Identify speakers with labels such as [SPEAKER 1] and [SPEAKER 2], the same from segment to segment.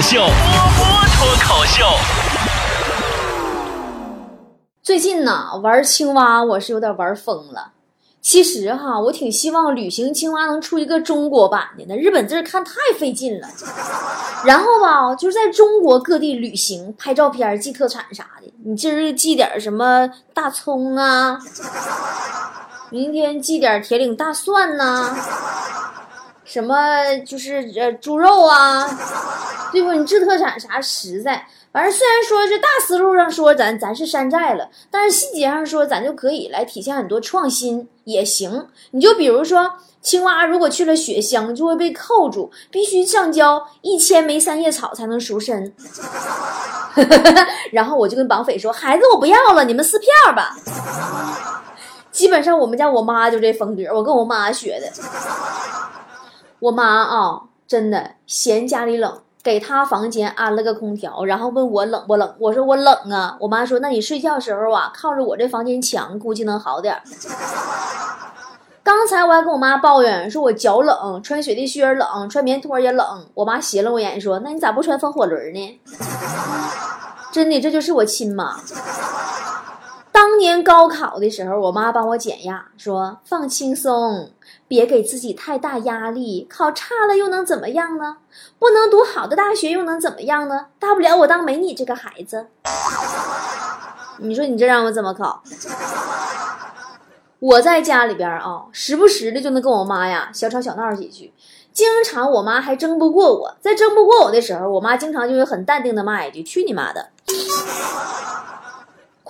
[SPEAKER 1] 秀，波波脱口秀。
[SPEAKER 2] 最近呢，玩青蛙我是有点玩疯了。其实哈，我挺希望旅行青蛙能出一个中国版的，那日本字看太费劲了。然后吧，就是在中国各地旅行，拍照片、寄特产啥的。你今儿寄点什么大葱啊？明天寄点铁岭大蒜呐？什么就是呃猪肉啊？对不？你制特产啥实在？反正虽然说是大思路上说咱咱是山寨了，但是细节上说咱就可以来体现很多创新也行。你就比如说青蛙如果去了雪乡就会被扣住，必须上交一千枚三叶草才能赎身。然后我就跟绑匪说：“孩子我不要了，你们撕票吧。”基本上我们家我妈就这风格，我跟我妈学的。我妈啊，真的嫌家里冷。给她房间安了个空调，然后问我冷不冷？我说我冷啊。我妈说：“那你睡觉时候啊，靠着我这房间墙，估计能好点。”刚才我还跟我妈抱怨，说我脚冷，穿雪地靴冷，穿棉拖也冷。我妈斜了我眼说：“那你咋不穿风火轮呢？” 真的，这就是我亲妈。年高考的时候，我妈帮我减压，说放轻松，别给自己太大压力。考差了又能怎么样呢？不能读好的大学又能怎么样呢？大不了我当没你这个孩子。你说你这让我怎么考？我在家里边啊，时不时的就能跟我妈呀小吵小闹几句，经常我妈还争不过我。在争不过我的时候，我妈经常就会很淡定的骂一句：“去你妈的！”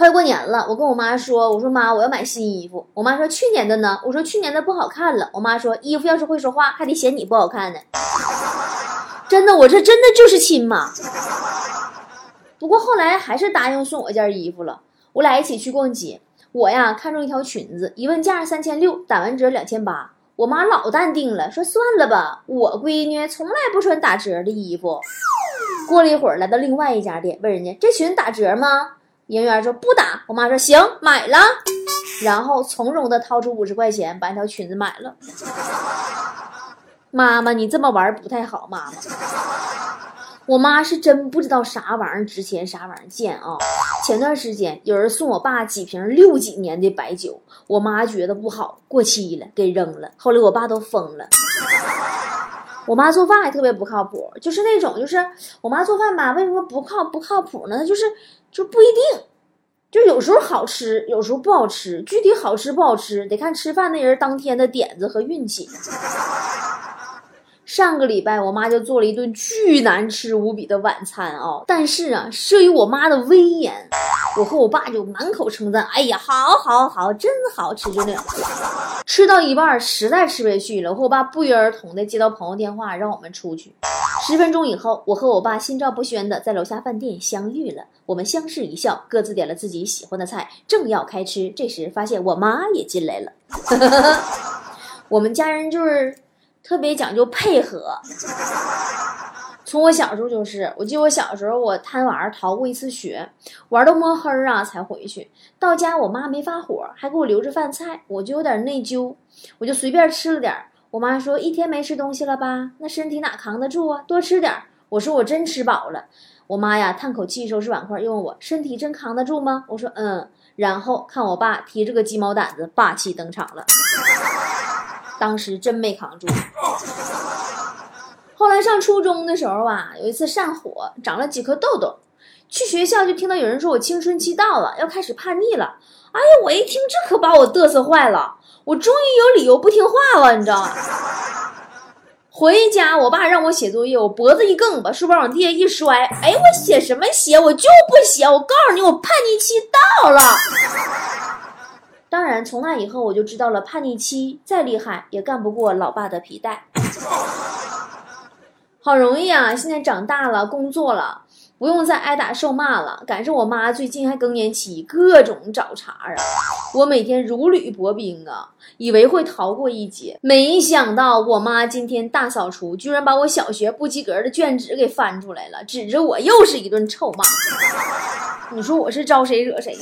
[SPEAKER 2] 快过年了，我跟我妈说：“我说妈，我要买新衣服。”我妈说：“去年的呢？”我说：“去年的不好看了。”我妈说：“衣服要是会说话，还得嫌你不好看呢。”真的，我这真的就是亲妈。不过后来还是答应送我件衣服了。我俩一起去逛街，我呀看中一条裙子，一问价三千六，打完折两千八。我妈老淡定了，说：“算了吧，我闺女从来不穿打折的衣服。”过了一会儿，来到另外一家店，问人家：“这裙子打折吗？”营业员说不打，我妈说行，买了，然后从容的掏出五十块钱把那条裙子买了。妈妈，你这么玩不太好，妈妈。我妈是真不知道啥玩意儿值钱，啥玩意儿贱啊！前段时间有人送我爸几瓶六几年的白酒，我妈觉得不好，过期了，给扔了。后来我爸都疯了。我妈做饭还特别不靠谱，就是那种，就是我妈做饭吧，为什么不靠不靠谱呢？就是就不一定，就有时候好吃，有时候不好吃。具体好吃不好吃，得看吃饭那人当天的点子和运气。上个礼拜，我妈就做了一顿巨难吃无比的晚餐啊！但是啊，慑于我妈的威严，我和我爸就满口称赞：“哎呀，好，好，好，真好吃！”就那样，吃到一半实在吃不下去了，我和我爸不约而同的接到朋友电话，让我们出去。十分钟以后，我和我爸心照不宣的在楼下饭店相遇了。我们相视一笑，各自点了自己喜欢的菜，正要开吃，这时发现我妈也进来了。我们家人就是。特别讲究配合，从我小时候就是，我记得我小时候我贪玩逃过一次学，玩到摸黑啊才回去。到家我妈没发火，还给我留着饭菜，我就有点内疚，我就随便吃了点。我妈说一天没吃东西了吧，那身体哪扛得住啊？多吃点。我说我真吃饱了。我妈呀叹口气收拾碗筷，又问我身体真扛得住吗？我说嗯。然后看我爸提着个鸡毛掸子霸气登场了。当时真没扛住。后来上初中的时候啊，有一次上火，长了几颗痘痘，去学校就听到有人说我青春期到了，要开始叛逆了。哎呀，我一听这可把我嘚瑟坏了，我终于有理由不听话了，你知道吗？回家，我爸让我写作业，我脖子一梗，把书包往地下一摔。哎，我写什么写？我就不写！我告诉你，我叛逆期到了。当然，从那以后我就知道了，叛逆期再厉害也干不过老爸的皮带。好容易啊，现在长大了，工作了，不用再挨打受骂了。赶上我妈最近还更年期，各种找茬啊！我每天如履薄冰啊，以为会逃过一劫，没想到我妈今天大扫除，居然把我小学不及格的卷纸给翻出来了，指着我又是一顿臭骂。你说我是招谁惹谁了？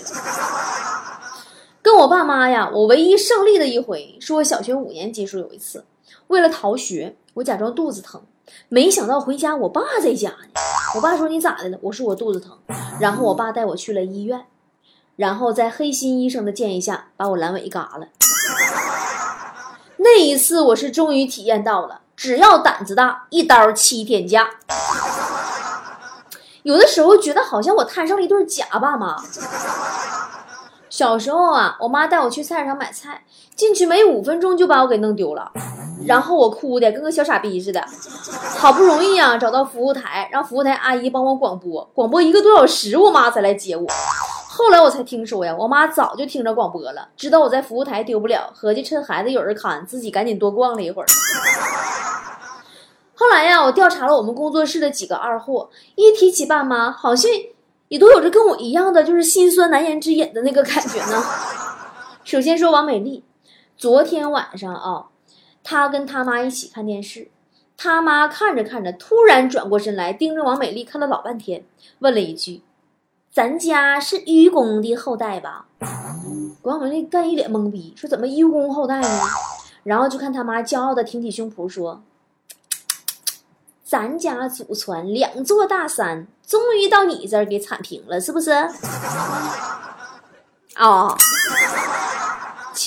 [SPEAKER 2] 跟我爸妈呀，我唯一胜利的一回，是我小学五年级时候有一次，为了逃学，我假装肚子疼，没想到回家我爸在家呢。我爸说你咋的了？我说我肚子疼。然后我爸带我去了医院，然后在黑心医生的建议下，把我阑尾嘎了。那一次我是终于体验到了，只要胆子大，一刀七天假。有的时候觉得好像我摊上了一对假爸妈。小时候啊，我妈带我去菜市场买菜，进去没五分钟就把我给弄丢了，然后我哭的跟个小傻逼似的。好不容易啊找到服务台，让服务台阿姨帮我广播，广播一个多小时，我妈才来接我。后来我才听说呀，我妈早就听着广播了，知道我在服务台丢不了，合计趁孩子有人看，自己赶紧多逛了一会儿。后来呀，我调查了我们工作室的几个二货，一提起爸妈，好像。也都有着跟我一样的，就是心酸难言之隐的那个感觉呢。首先说王美丽，昨天晚上啊，他跟他妈一起看电视，他妈看着看着，突然转过身来，盯着王美丽看了老半天，问了一句：“咱家是愚公的后代吧？”王美丽干一脸懵逼，说：“怎么愚公后代呢？”然后就看他妈骄傲的挺起胸脯说。咱家祖传两座大山，终于到你这儿给铲平了，是不是？啊，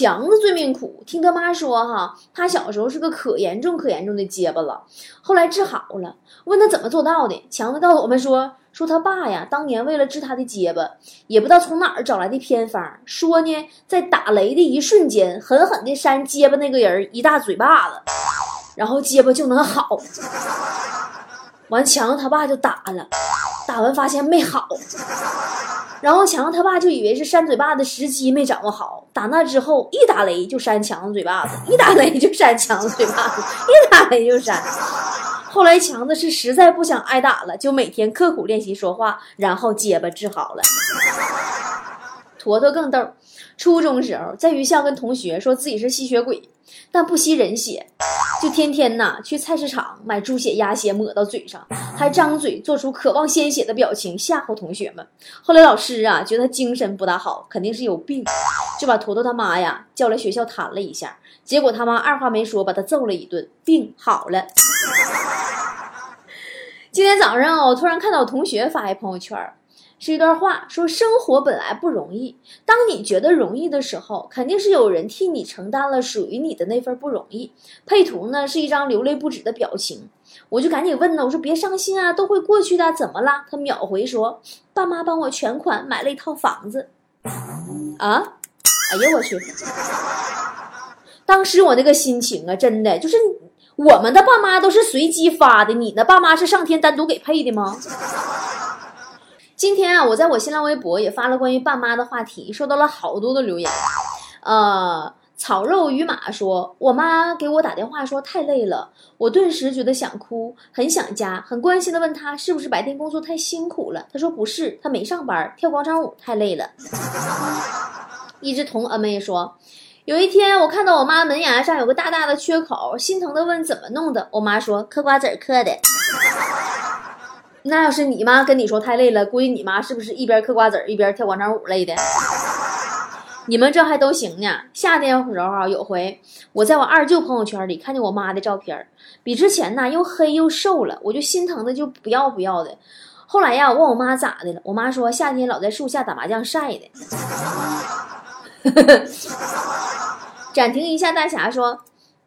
[SPEAKER 2] 强子最命苦，听他妈说哈，他小时候是个可严重可严重的结巴了，后来治好了。问他怎么做到的，强子告诉我们说，说他爸呀，当年为了治他的结巴，也不知道从哪儿找来的偏方，说呢，在打雷的一瞬间，狠狠地扇结巴那个人一大嘴巴子，然后结巴就能好。完，强子他爸就打了，打完发现没好，然后强子他爸就以为是扇嘴巴的时机没掌握好，打那之后一打雷就扇强子嘴巴子，一打雷就扇强子嘴巴子，一打雷就扇。后来强子是实在不想挨打了，就每天刻苦练习说话，然后结巴治好了。坨坨更逗，初中时候在学校跟同学说自己是吸血鬼，但不吸人血。就天天呐去菜市场买猪血、鸭血抹到嘴上，还张嘴做出渴望鲜血的表情吓唬同学们。后来老师啊觉得他精神不大好，肯定是有病，就把坨坨他妈呀叫来学校谈了一下。结果他妈二话没说把他揍了一顿，病好了。今天早上我突然看到同学发一朋友圈。是一段话，说生活本来不容易。当你觉得容易的时候，肯定是有人替你承担了属于你的那份不容易。配图呢是一张流泪不止的表情，我就赶紧问呢，我说别伤心啊，都会过去的，怎么了？他秒回说，爸妈帮我全款买了一套房子。啊，哎呀我去！当时我那个心情啊，真的就是我们的爸妈都是随机发的，你的爸妈是上天单独给配的吗？今天啊，我在我新浪微博也发了关于爸妈的话题，收到了好多的留言。呃，草肉与马说，我妈给我打电话说太累了，我顿时觉得想哭，很想家，很关心的问他是不是白天工作太辛苦了。他说不是，他没上班，跳广场舞太累了。一只童恩妹说，有一天我看到我妈门牙上有个大大的缺口，心疼的问怎么弄的，我妈说嗑瓜子嗑的。那要是你妈跟你说太累了，估计你妈是不是一边嗑瓜子一边跳广场舞累的？你们这还都行呢。夏天的时候，有回我在我二舅朋友圈里看见我妈的照片，比之前呢又黑又瘦了，我就心疼的就不要不要的。后来呀，我问我妈咋的了，我妈说夏天老在树下打麻将晒的。暂停一下，大侠说。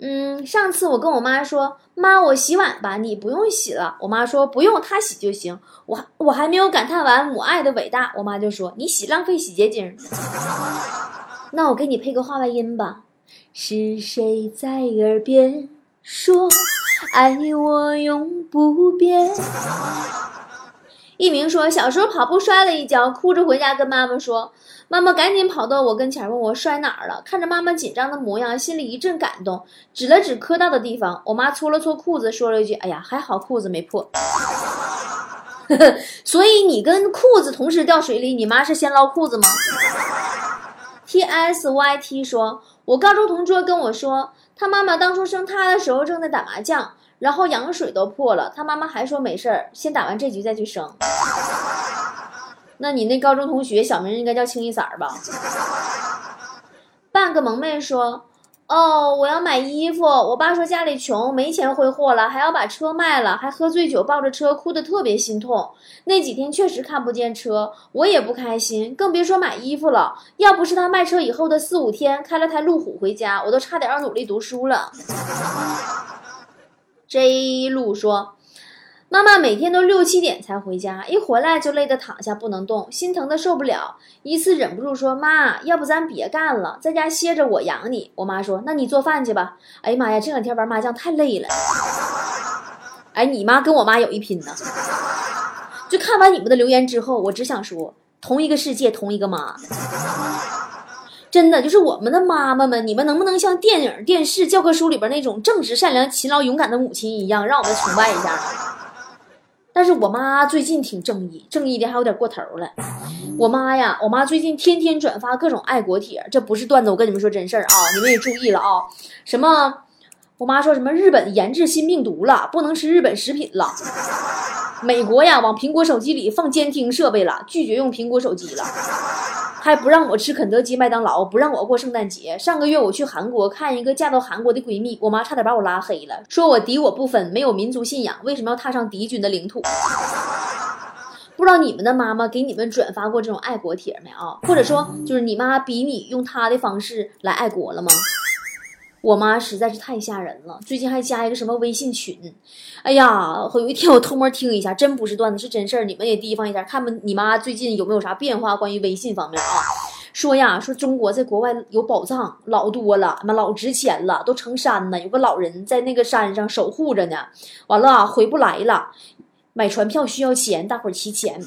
[SPEAKER 2] 嗯，上次我跟我妈说，妈，我洗碗吧，你不用洗了。我妈说不用，她洗就行。我我还没有感叹完母爱的伟大，我妈就说你洗浪费洗洁精。那我给你配个话外音吧，是谁在耳边说爱我永不变？一鸣说小时候跑步摔了一跤，哭着回家跟妈妈说。妈妈赶紧跑到我跟前，问我摔哪儿了。看着妈妈紧张的模样，心里一阵感动，指了指磕到的地方。我妈搓了搓裤子，说了一句：“哎呀，还好裤子没破。”所以你跟裤子同时掉水里，你妈是先捞裤子吗？T S Y T 说，我高中同桌跟我说，他妈妈当初生他的时候正在打麻将，然后羊水都破了，他妈妈还说没事儿，先打完这局再去生。那你那高中同学小名应该叫清一色儿吧？半个萌妹说，哦，我要买衣服。我爸说家里穷，没钱挥霍了，还要把车卖了，还喝醉酒抱着车哭得特别心痛。那几天确实看不见车，我也不开心，更别说买衣服了。要不是他卖车以后的四五天开了台路虎回家，我都差点要努力读书了。J 路说。妈妈每天都六七点才回家，一回来就累得躺下不能动，心疼的受不了。一次忍不住说：“妈，要不咱别干了，在家歇着我养你。”我妈说：“那你做饭去吧。”哎呀妈呀，这两天玩麻将太累了。哎，你妈跟我妈有一拼呢。就看完你们的留言之后，我只想说：同一个世界，同一个妈。真的，就是我们的妈妈们，你们能不能像电影、电视、教科书里边那种正直、善良、勤劳、勇敢的母亲一样，让我们崇拜一下？但是我妈最近挺正义，正义的还有点过头了。我妈呀，我妈最近天天转发各种爱国帖，这不是段子，我跟你们说真事儿啊，你们也注意了啊。什么？我妈说什么日本研制新病毒了，不能吃日本食品了。美国呀，往苹果手机里放监听设备了，拒绝用苹果手机了。还不让我吃肯德基、麦当劳，不让我过圣诞节。上个月我去韩国看一个嫁到韩国的闺蜜，我妈差点把我拉黑了，说我敌我不分，没有民族信仰，为什么要踏上敌军的领土？不知道你们的妈妈给你们转发过这种爱国帖没啊？或者说，就是你妈逼你用她的方式来爱国了吗？我妈实在是太吓人了，最近还加一个什么微信群，哎呀，有一天我偷摸听一下，真不是段子，是真事儿，你们也提防一下，看看你妈最近有没有啥变化，关于微信方面啊？说呀，说中国在国外有宝藏老多了，妈老值钱了，都成山呢，有个老人在那个山上守护着呢，完了回不来了，买船票需要钱，大伙儿齐钱。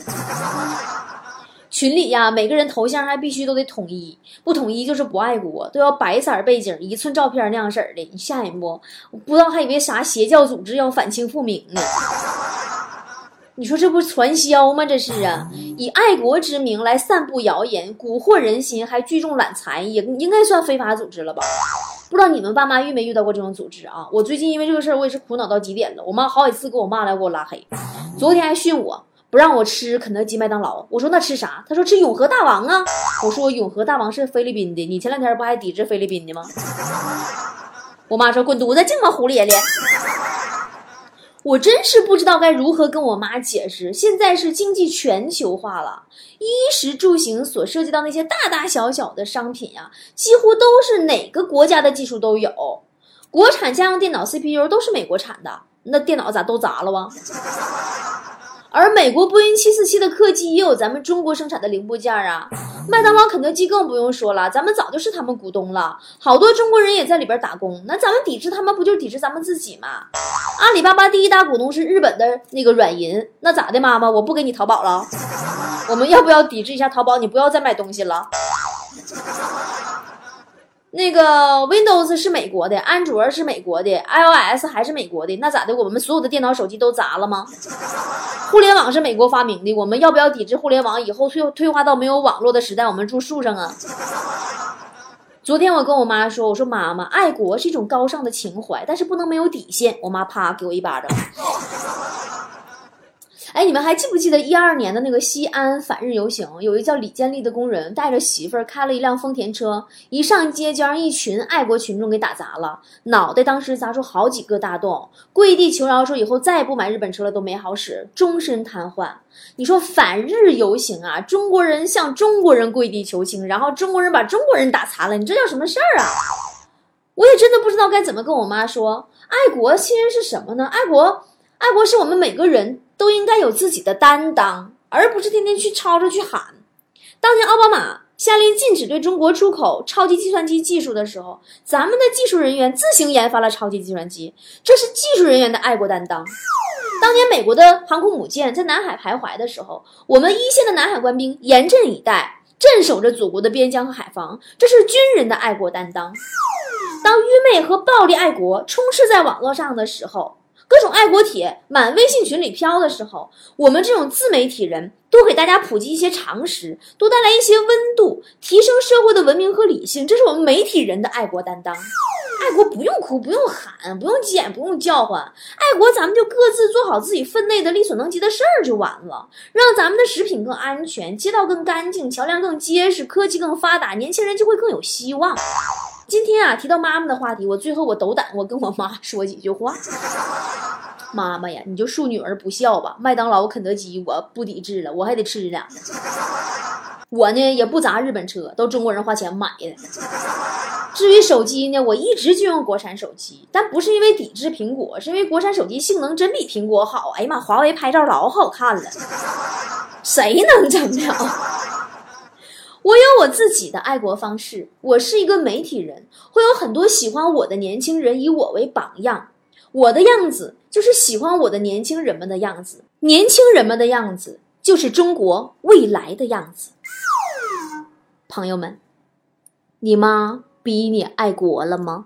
[SPEAKER 2] 群里呀，每个人头像还必须都得统一，不统一就是不爱国，都要白色背景，一寸照片那样式儿的，你吓人不？我不知道还以为啥邪教组织要反清复明呢。你说这不传销吗？这是啊，以爱国之名来散布谣言，蛊惑人心，还聚众揽财，也应该算非法组织了吧？不知道你们爸妈遇没遇到过这种组织啊？我最近因为这个事儿，我也是苦恼到极点了。我妈好几次给我骂来，给我拉黑，昨天还训我。不让我吃肯德基、麦当劳，我说那吃啥？他说吃永和大王啊。我说永和大王是菲律宾的，你前两天不还抵制菲律宾的吗？我妈说滚犊子，净往湖里咧咧。我真是不知道该如何跟我妈解释。现在是经济全球化了，衣食住行所涉及到那些大大小小的商品呀，几乎都是哪个国家的技术都有。国产家用电脑 CPU 都是美国产的，那电脑咋都砸了哇？而美国波音七四七的客机也有咱们中国生产的零部件啊，麦当劳、肯德基更不用说了，咱们早就是他们股东了，好多中国人也在里边打工。那咱们抵制他们，不就抵制咱们自己吗？阿里巴巴第一大股东是日本的那个软银，那咋的，妈妈，我不给你淘宝了？我们要不要抵制一下淘宝？你不要再买东西了。那个 Windows 是美国的，安卓是美国的，iOS 还是美国的，那咋的？我们所有的电脑、手机都砸了吗？互联网是美国发明的，我们要不要抵制互联网？以后退退化到没有网络的时代，我们住树上啊？昨天我跟我妈说，我说妈妈，爱国是一种高尚的情怀，但是不能没有底线。我妈啪给我一巴掌。哎，你们还记不记得一二年的那个西安反日游行？有一叫李建立的工人带着媳妇儿开了一辆丰田车，一上街就让一群爱国群众给打砸了，脑袋当时砸出好几个大洞，跪地求饶说以后再也不买日本车了，都没好使，终身瘫痪。你说反日游行啊，中国人向中国人跪地求情，然后中国人把中国人打残了，你这叫什么事儿啊？我也真的不知道该怎么跟我妈说，爱国其实是什么呢？爱国，爱国是我们每个人。都应该有自己的担当，而不是天天去吵着去喊。当年奥巴马下令禁止对中国出口超级计算机技术的时候，咱们的技术人员自行研发了超级计算机，这是技术人员的爱国担当。当年美国的航空母舰在南海徘徊的时候，我们一线的南海官兵严阵以待，镇守着祖国的边疆和海防，这是军人的爱国担当。当愚昧和暴力爱国充斥在网络上的时候，各种爱国帖满微信群里飘的时候，我们这种自媒体人多给大家普及一些常识，多带来一些温度，提升社会的文明和理性，这是我们媒体人的爱国担当。爱国不用哭，不用喊，不用捡，不用叫唤。爱国，咱们就各自做好自己分内的力所能及的事儿就完了，让咱们的食品更安全，街道更干净，桥梁更结实，科技更发达，年轻人就会更有希望。今天啊，提到妈妈的话题，我最后我斗胆，我跟我妈说几句话。妈妈呀，你就恕女儿不孝吧。麦当劳、肯德基我不抵制了，我还得吃呢。我呢也不砸日本车，都中国人花钱买的。至于手机呢，我一直就用国产手机，但不是因为抵制苹果，是因为国产手机性能真比苹果好。哎呀妈，华为拍照老好看了，谁能整了？我有我自己的爱国方式。我是一个媒体人，会有很多喜欢我的年轻人以我为榜样。我的样子就是喜欢我的年轻人们的样子，年轻人们的样子就是中国未来的样子。朋友们，你妈逼你爱国了吗？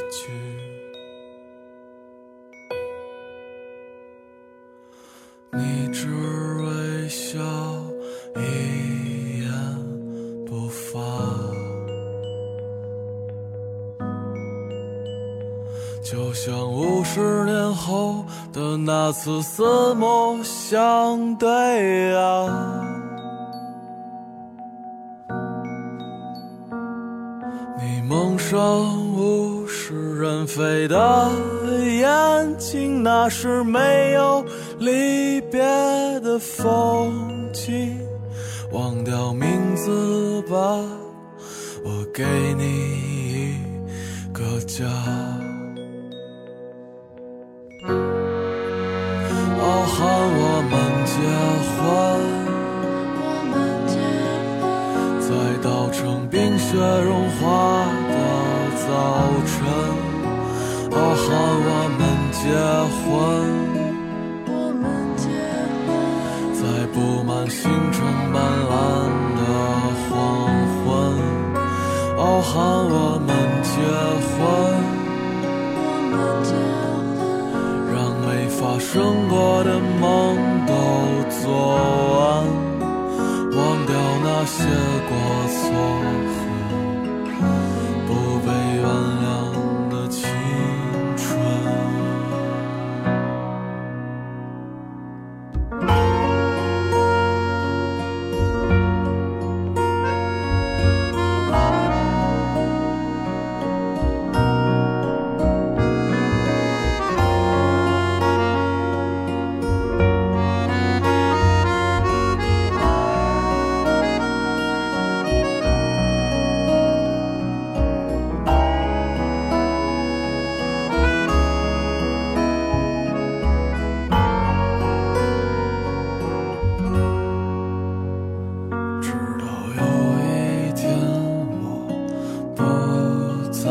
[SPEAKER 3] 你只微笑，一言不发，就像五十年后的那次四目相对啊。你蒙上物是人非的眼睛，那是没有。离别的风景，忘掉名字吧，我给你一个家。傲寒我们结婚，在稻城冰雪融化的早晨。傲寒我们结婚。布满星辰斑斓的黄昏，傲寒我们结婚，让没发生过的梦都做完，忘掉那些过错。不被原谅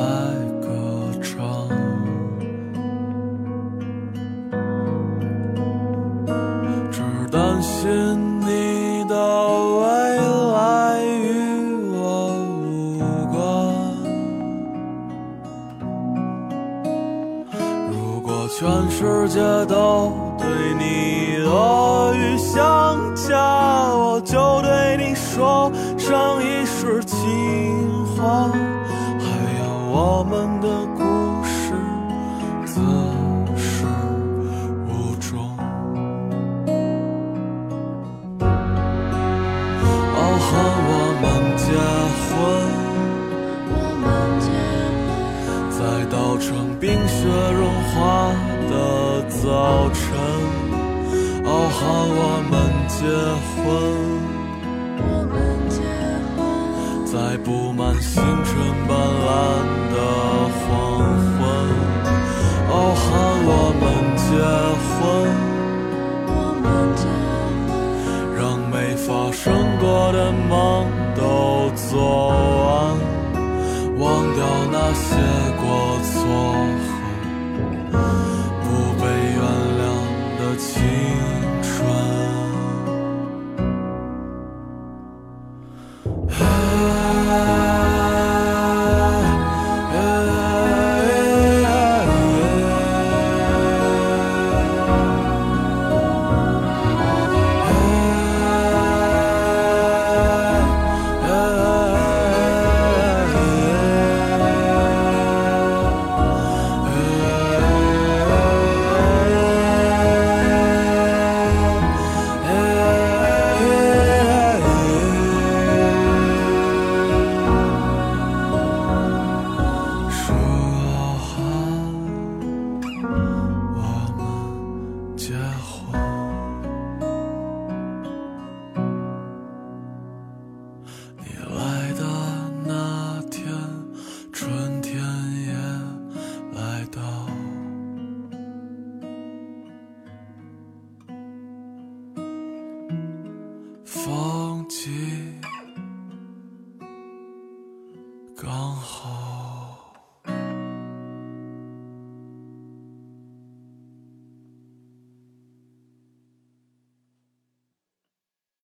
[SPEAKER 3] 来歌唱只担心你的未来与我无关。如果全世界都和我们结婚我们结婚，在稻城冰雪融化。的早晨，哦，和我们结婚，在布满星辰斑斓的黄昏，傲寒。生过的梦都做完忘掉那些过错。